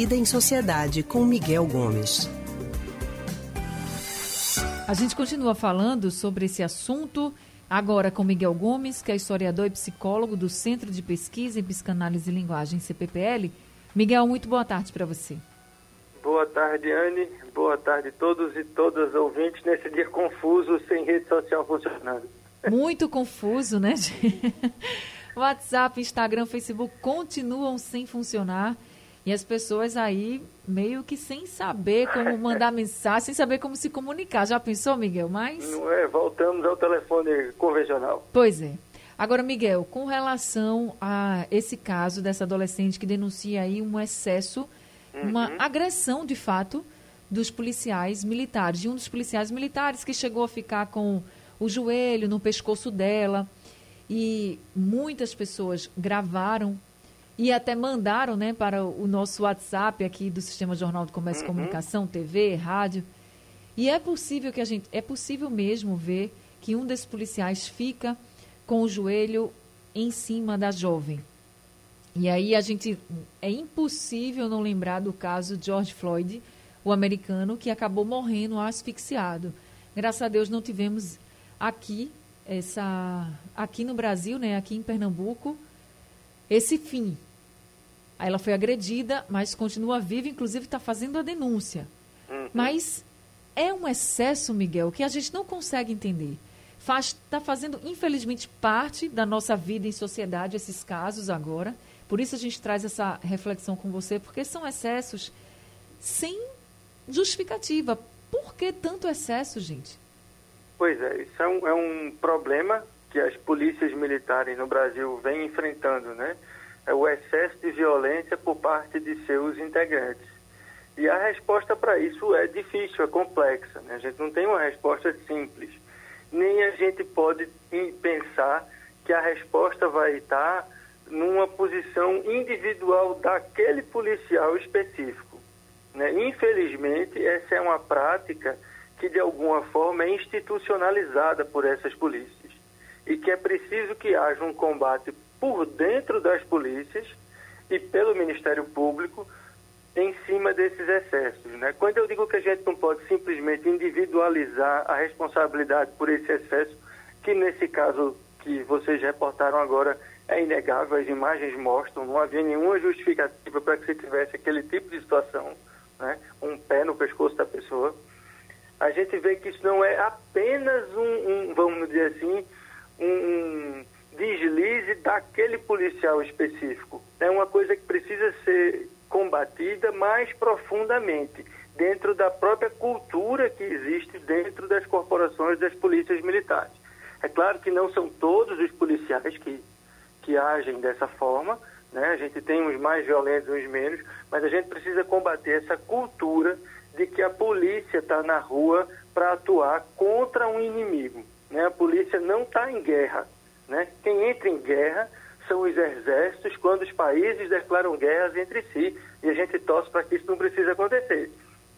Vida em Sociedade com Miguel Gomes. A gente continua falando sobre esse assunto agora com Miguel Gomes, que é historiador e psicólogo do Centro de Pesquisa em Psicanálise e Linguagem, CPPL. Miguel, muito boa tarde para você. Boa tarde, Anne. Boa tarde a todos e todas ouvintes nesse dia confuso, sem rede social funcionando. Muito confuso, né? WhatsApp, Instagram, Facebook continuam sem funcionar. E as pessoas aí meio que sem saber como mandar mensagem, sem saber como se comunicar. Já pensou, Miguel? Mas. Não é, voltamos ao telefone convencional. Pois é. Agora, Miguel, com relação a esse caso dessa adolescente que denuncia aí um excesso, uhum. uma agressão de fato dos policiais militares, de um dos policiais militares que chegou a ficar com o joelho no pescoço dela. E muitas pessoas gravaram e até mandaram né, para o nosso WhatsApp aqui do Sistema Jornal de Comércio uhum. e Comunicação, TV, rádio. E é possível que a gente, é possível mesmo ver que um desses policiais fica com o joelho em cima da jovem. E aí a gente é impossível não lembrar do caso George Floyd, o americano que acabou morrendo asfixiado. Graças a Deus não tivemos aqui essa aqui no Brasil, né, aqui em Pernambuco, esse fim ela foi agredida, mas continua viva, inclusive está fazendo a denúncia. Uhum. Mas é um excesso, Miguel, que a gente não consegue entender. Está fazendo, infelizmente, parte da nossa vida em sociedade, esses casos agora. Por isso a gente traz essa reflexão com você, porque são excessos sem justificativa. Por que tanto excesso, gente? Pois é, isso é um, é um problema que as polícias militares no Brasil vêm enfrentando, né? É o excesso de violência por parte de seus integrantes. E a resposta para isso é difícil, é complexa. Né? A gente não tem uma resposta simples. Nem a gente pode pensar que a resposta vai estar numa posição individual daquele policial específico. Né? Infelizmente, essa é uma prática que, de alguma forma, é institucionalizada por essas polícias. E que é preciso que haja um combate por dentro das polícias e pelo Ministério Público em cima desses excessos. Né? Quando eu digo que a gente não pode simplesmente individualizar a responsabilidade por esse excesso, que nesse caso que vocês reportaram agora é inegável, as imagens mostram, não havia nenhuma justificativa para que se tivesse aquele tipo de situação, né? um pé no pescoço da pessoa. A gente vê que isso não é apenas um, um vamos dizer assim, um, deslize daquele policial específico. É uma coisa que precisa ser combatida mais profundamente dentro da própria cultura que existe dentro das corporações das polícias militares. É claro que não são todos os policiais que, que agem dessa forma, né? a gente tem uns mais violentos, uns menos, mas a gente precisa combater essa cultura de que a polícia está na rua para atuar contra um inimigo. Né? A polícia não está em guerra, né? Quem entra em guerra são os exércitos quando os países declaram guerras entre si e a gente torce para que isso não precise acontecer.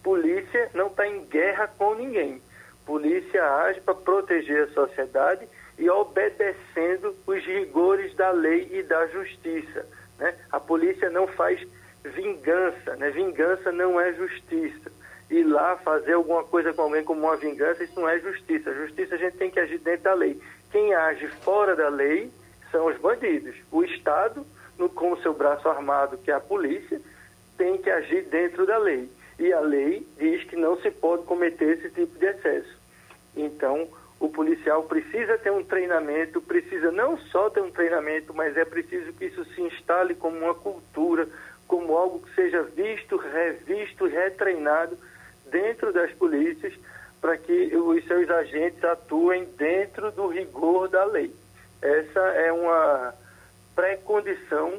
Polícia não está em guerra com ninguém. Polícia age para proteger a sociedade e obedecendo os rigores da lei e da justiça. Né? A polícia não faz vingança, né? vingança não é justiça. Ir lá fazer alguma coisa com alguém como uma vingança, isso não é justiça. Justiça a gente tem que agir dentro da lei. Quem age fora da lei são os bandidos. O Estado, no, com o seu braço armado, que é a polícia, tem que agir dentro da lei. E a lei diz que não se pode cometer esse tipo de excesso. Então, o policial precisa ter um treinamento, precisa não só ter um treinamento, mas é preciso que isso se instale como uma cultura, como algo que seja visto, revisto, retreinado dentro das polícias, para que os seus agentes atuem dentro do rigor da lei. Essa é uma pré-condição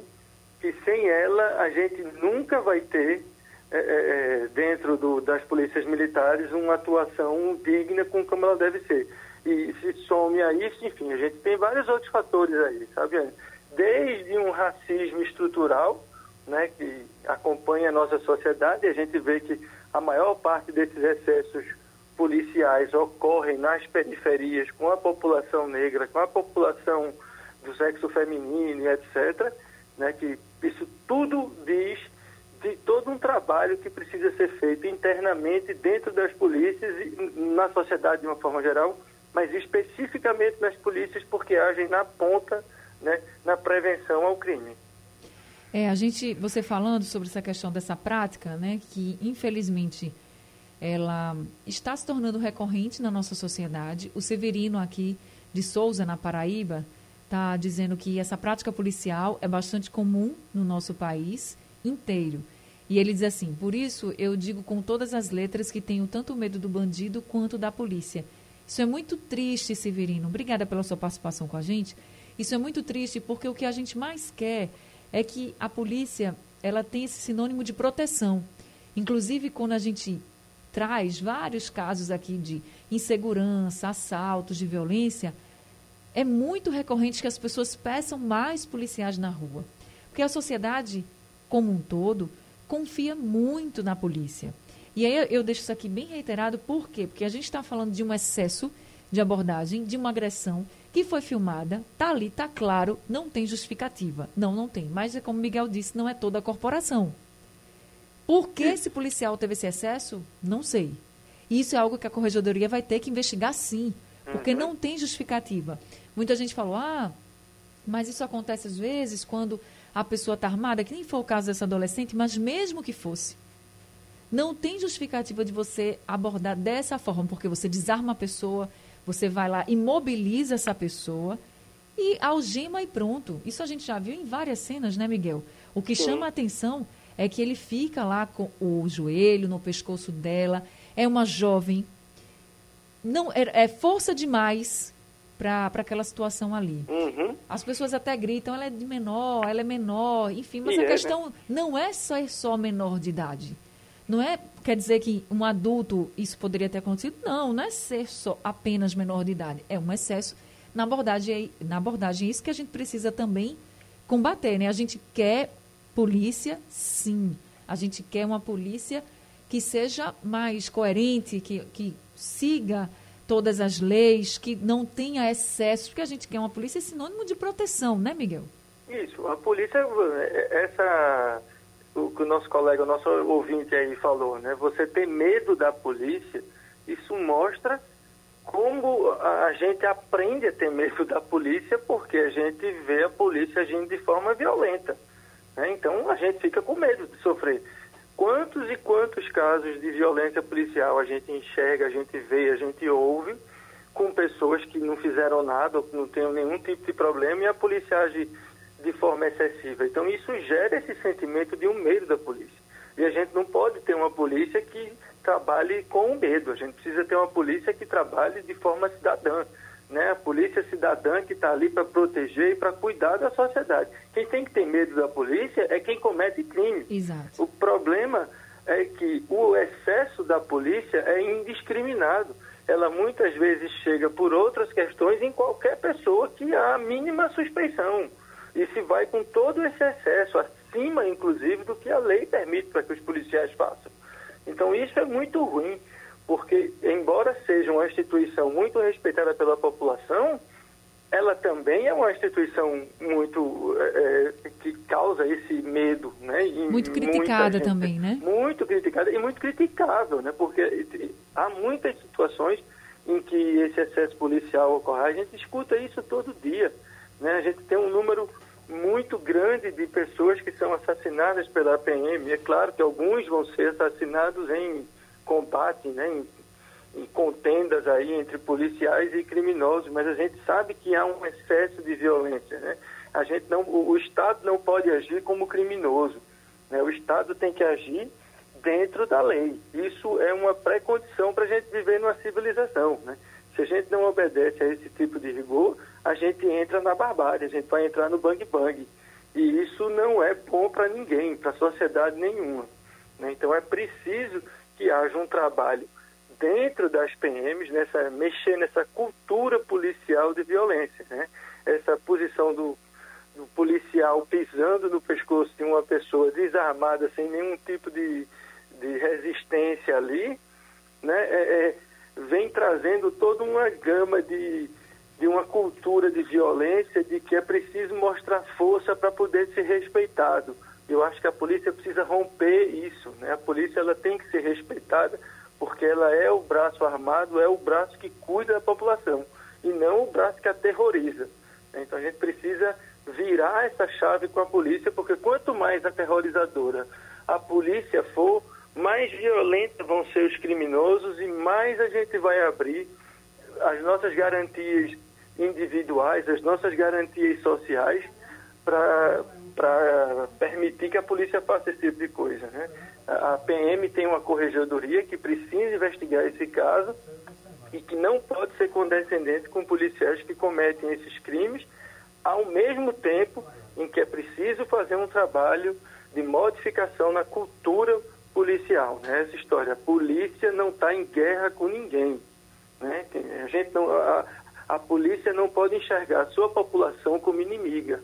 que sem ela a gente nunca vai ter é, dentro do, das polícias militares uma atuação digna com como ela deve ser. E se some a isso, enfim, a gente tem vários outros fatores aí, sabe? Desde um racismo estrutural, né, que acompanha a nossa sociedade, a gente vê que a maior parte desses excessos policiais ocorrem nas periferias com a população negra, com a população do sexo feminino, etc., né, que isso tudo diz de todo um trabalho que precisa ser feito internamente dentro das polícias e na sociedade de uma forma geral, mas especificamente nas polícias porque agem na ponta, né, na prevenção ao crime. É, a gente, você falando sobre essa questão dessa prática, né, que infelizmente ela está se tornando recorrente na nossa sociedade. O Severino aqui de Souza, na Paraíba, está dizendo que essa prática policial é bastante comum no nosso país inteiro. E ele diz assim: por isso eu digo com todas as letras que tenho tanto medo do bandido quanto da polícia. Isso é muito triste, Severino. Obrigada pela sua participação com a gente. Isso é muito triste porque o que a gente mais quer é que a polícia ela tenha esse sinônimo de proteção. Inclusive, quando a gente traz vários casos aqui de insegurança, assaltos, de violência, é muito recorrente que as pessoas peçam mais policiais na rua. Porque a sociedade, como um todo, confia muito na polícia. E aí eu deixo isso aqui bem reiterado, por quê? Porque a gente está falando de um excesso de abordagem, de uma agressão que foi filmada, tá ali, tá claro, não tem justificativa. Não, não tem. Mas é como Miguel disse, não é toda a corporação. Por que esse policial teve esse excesso? Não sei. Isso é algo que a corregedoria vai ter que investigar sim, porque uhum. não tem justificativa. Muita gente falou, ah, mas isso acontece às vezes quando a pessoa está armada, que nem foi o caso dessa adolescente, mas mesmo que fosse. Não tem justificativa de você abordar dessa forma, porque você desarma a pessoa, você vai lá, imobiliza essa pessoa e algema e pronto. Isso a gente já viu em várias cenas, né, Miguel? O que Sim. chama a atenção é que ele fica lá com o joelho no pescoço dela. É uma jovem. Não é, é força demais para aquela situação ali. Uhum. As pessoas até gritam, ela é de menor, ela é menor, enfim, mas e a é, né? questão né? não é só, é só menor de idade. Não é, quer dizer que um adulto isso poderia ter acontecido? Não, não é ser só apenas menor de idade. É um excesso na abordagem, na abordagem. É isso que a gente precisa também combater, né? A gente quer polícia, sim. A gente quer uma polícia que seja mais coerente, que, que siga todas as leis, que não tenha excesso, porque a gente quer uma polícia sinônimo de proteção, né, Miguel? Isso, a polícia, essa, o que o nosso colega, o nosso ouvinte aí falou, né? Você ter medo da polícia, isso mostra como a gente aprende a ter medo da polícia, porque a gente vê a polícia agindo de forma violenta. Né? Então a gente fica com medo de sofrer. Quantos e quantos casos de violência policial a gente enxerga, a gente vê, a gente ouve com pessoas que não fizeram nada, não têm nenhum tipo de problema e a polícia age de forma excessiva. Então isso gera esse sentimento de um medo da polícia. E a gente não pode ter uma polícia que trabalhe com medo. A gente precisa ter uma polícia que trabalhe de forma cidadã né? A polícia cidadã que está ali para proteger e para cuidar da sociedade. Quem tem que ter medo da polícia é quem comete crime. Exato. O problema é que o excesso da polícia é indiscriminado. Ela muitas vezes chega por outras questões em qualquer pessoa que há a mínima suspeição. E se vai com todo esse excesso, acima inclusive do que a lei permite para que os policiais façam. Então isso é muito ruim porque, embora seja uma instituição muito respeitada pela população, ela também é uma instituição muito é, que causa esse medo, né? E muito criticada gente, também, né? Muito criticada e muito criticável, né? Porque há muitas situações em que esse excesso policial ocorre. A gente escuta isso todo dia, né? A gente tem um número muito grande de pessoas que são assassinadas pela PM. É claro que alguns vão ser assassinados em combate, né, em, em contendas aí entre policiais e criminosos, mas a gente sabe que há um excesso de violência, né? A gente não, o, o Estado não pode agir como criminoso, né? O Estado tem que agir dentro da lei. Isso é uma pré-condição para a gente viver numa civilização, né? Se a gente não obedece a esse tipo de rigor, a gente entra na barbárie, a gente vai entrar no bang-bang. E isso não é bom para ninguém, para a sociedade nenhuma. Né? Então é preciso que haja um trabalho dentro das PMs, nessa, mexer nessa cultura policial de violência. Né? Essa posição do, do policial pisando no pescoço de uma pessoa desarmada, sem nenhum tipo de, de resistência ali, né? É, é, vem trazendo toda uma gama de, de uma cultura de violência, de que é preciso mostrar força para poder ser respeitado. Eu acho que a polícia precisa romper isso. Né? A polícia ela tem que ser respeitada porque ela é o braço armado, é o braço que cuida da população e não o braço que aterroriza. Então a gente precisa virar essa chave com a polícia, porque quanto mais aterrorizadora a polícia for, mais violentos vão ser os criminosos e mais a gente vai abrir as nossas garantias individuais, as nossas garantias sociais para permitir que a polícia faça esse tipo de coisa. Né? A PM tem uma corregedoria que precisa investigar esse caso e que não pode ser condescendente com policiais que cometem esses crimes, ao mesmo tempo em que é preciso fazer um trabalho de modificação na cultura policial. Né? Essa história, a polícia não está em guerra com ninguém. Né? A, gente não, a, a polícia não pode enxergar a sua população como inimiga.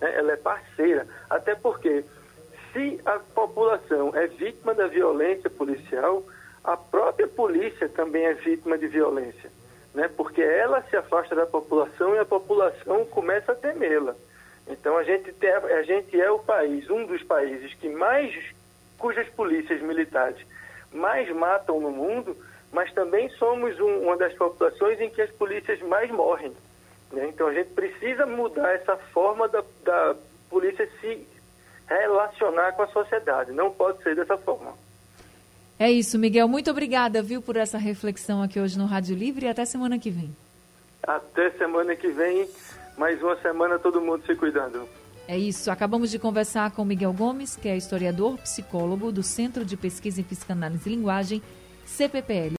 Né? Ela é parceira. Até porque, se a população é vítima da violência policial, a própria polícia também é vítima de violência, né? porque ela se afasta da população e a população começa a temê-la. Então a gente, tem, a gente é o país, um dos países que mais, cujas polícias militares mais matam no mundo, mas também somos um, uma das populações em que as polícias mais morrem. Né? Então a gente precisa mudar essa forma da, da polícia se relacionar com a sociedade. Não pode ser dessa forma. É isso, Miguel. Muito obrigada, viu, por essa reflexão aqui hoje no Rádio Livre e até semana que vem. Até semana que vem, mais uma semana todo mundo se cuidando. É isso. Acabamos de conversar com Miguel Gomes, que é historiador, psicólogo do Centro de Pesquisa em Psicanálise e Linguagem, CPPL.